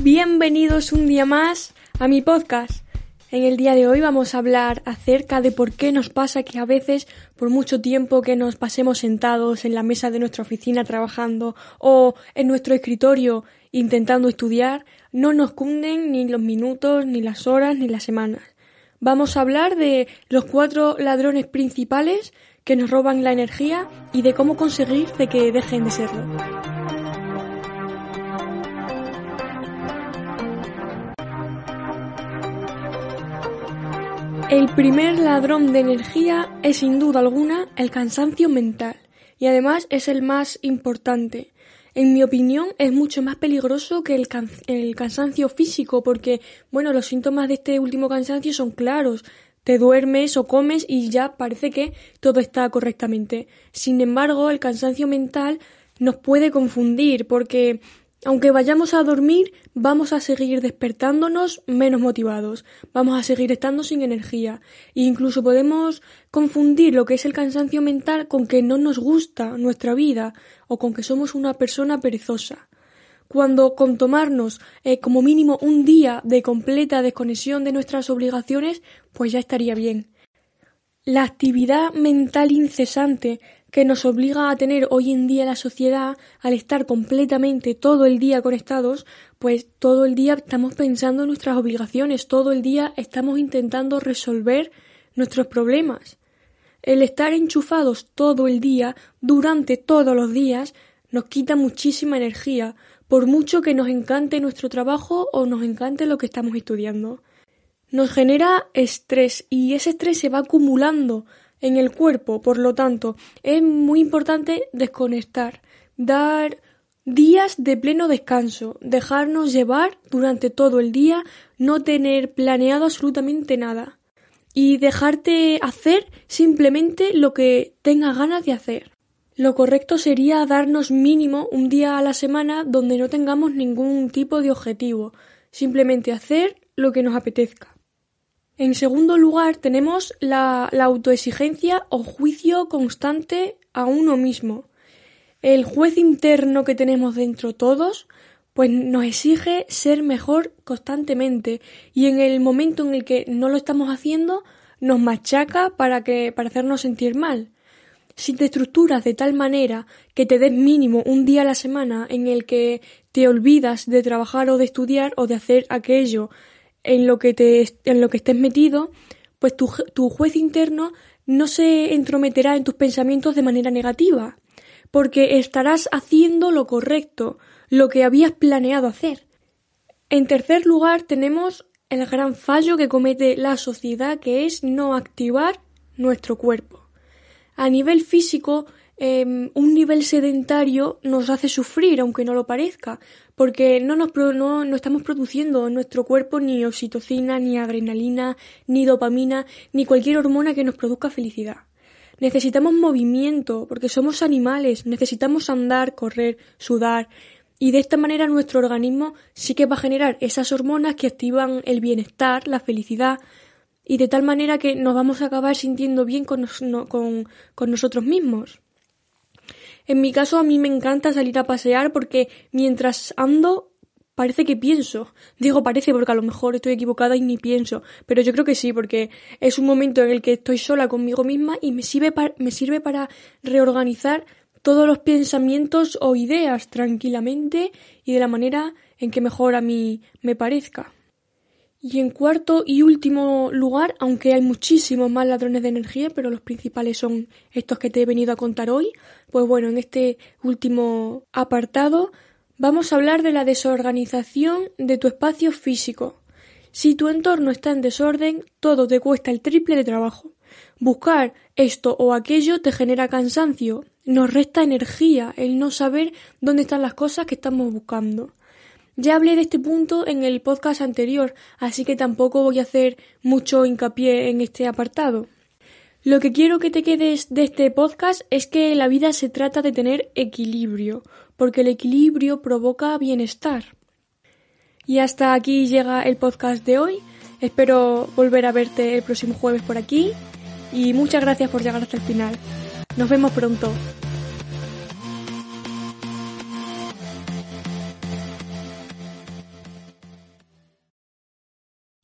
Bienvenidos un día más a mi podcast. En el día de hoy vamos a hablar acerca de por qué nos pasa que a veces, por mucho tiempo que nos pasemos sentados en la mesa de nuestra oficina trabajando o en nuestro escritorio intentando estudiar, no nos cunden ni los minutos, ni las horas, ni las semanas. Vamos a hablar de los cuatro ladrones principales que nos roban la energía y de cómo conseguir de que dejen de serlo. El primer ladrón de energía es sin duda alguna el cansancio mental y además es el más importante. En mi opinión, es mucho más peligroso que el, cansancio físico, porque, bueno, los síntomas de este último cansancio son claros. Te duermes o comes y ya parece que todo está correctamente. Sin embargo, el cansancio mental nos puede confundir, porque aunque vayamos a dormir, vamos a seguir despertándonos menos motivados, vamos a seguir estando sin energía e incluso podemos confundir lo que es el cansancio mental con que no nos gusta nuestra vida o con que somos una persona perezosa. Cuando con tomarnos eh, como mínimo un día de completa desconexión de nuestras obligaciones, pues ya estaría bien. La actividad mental incesante que nos obliga a tener hoy en día la sociedad al estar completamente todo el día conectados, pues todo el día estamos pensando en nuestras obligaciones, todo el día estamos intentando resolver nuestros problemas. El estar enchufados todo el día, durante todos los días, nos quita muchísima energía, por mucho que nos encante nuestro trabajo o nos encante lo que estamos estudiando. Nos genera estrés y ese estrés se va acumulando en el cuerpo. Por lo tanto, es muy importante desconectar, dar días de pleno descanso, dejarnos llevar durante todo el día, no tener planeado absolutamente nada y dejarte hacer simplemente lo que tengas ganas de hacer. Lo correcto sería darnos mínimo un día a la semana donde no tengamos ningún tipo de objetivo, simplemente hacer lo que nos apetezca. En segundo lugar, tenemos la, autoexigencia o juicio constante a uno mismo. El juez interno que tenemos dentro todos, pues nos exige ser mejor constantemente y en el momento en el que no lo estamos haciendo, nos machaca para que para hacernos sentir mal. Si te estructuras de tal manera que te des mínimo un día a la semana en el que te olvidas de trabajar o de estudiar o de hacer aquello en lo que, te, en lo que estés metido, pues tu, tu juez interno no se entrometerá en tus pensamientos de manera negativa, porque estarás haciendo lo correcto, lo que habías planeado hacer. En tercer lugar, tenemos el gran fallo que comete la sociedad, que es no activar nuestro cuerpo. A nivel físico, Em, un nivel sedentario nos hace sufrir, aunque no lo parezca, porque no, nos, no, no estamos produciendo en nuestro cuerpo ni oxitocina, ni adrenalina, ni dopamina, ni cualquier hormona que nos produzca felicidad. Necesitamos movimiento, porque somos animales, necesitamos andar, correr, sudar, y de esta manera nuestro organismo sí que va a generar esas hormonas que activan el bienestar, la felicidad, y de tal manera que nos vamos a acabar sintiendo bien con, con, con nosotros mismos. En mi caso a mí me encanta salir a pasear porque mientras ando parece que pienso. Digo parece porque a lo mejor estoy equivocada y ni pienso, pero yo creo que sí, porque es un momento en el que estoy sola conmigo misma y me sirve, me sirve para reorganizar todos los pensamientos o ideas tranquilamente y de la manera en que mejor a mí me parezca. Y en cuarto y último lugar, aunque hay muchísimos más ladrones de energía, pero los principales son estos que te he venido a contar hoy, pues bueno, en este último apartado vamos a hablar de la desorganización de tu espacio físico. Si tu entorno está en desorden, todo te cuesta el triple de trabajo. Buscar esto o aquello te genera cansancio, nos resta energía el no saber dónde están las cosas que estamos buscando. Ya hablé de este punto en el podcast anterior, así que tampoco voy a hacer mucho hincapié en este apartado. Lo que quiero que te quedes de este podcast es que la vida se trata de tener equilibrio, porque el equilibrio provoca bienestar. Y hasta aquí llega el podcast de hoy. Espero volver a verte el próximo jueves por aquí y muchas gracias por llegar hasta el final. Nos vemos pronto.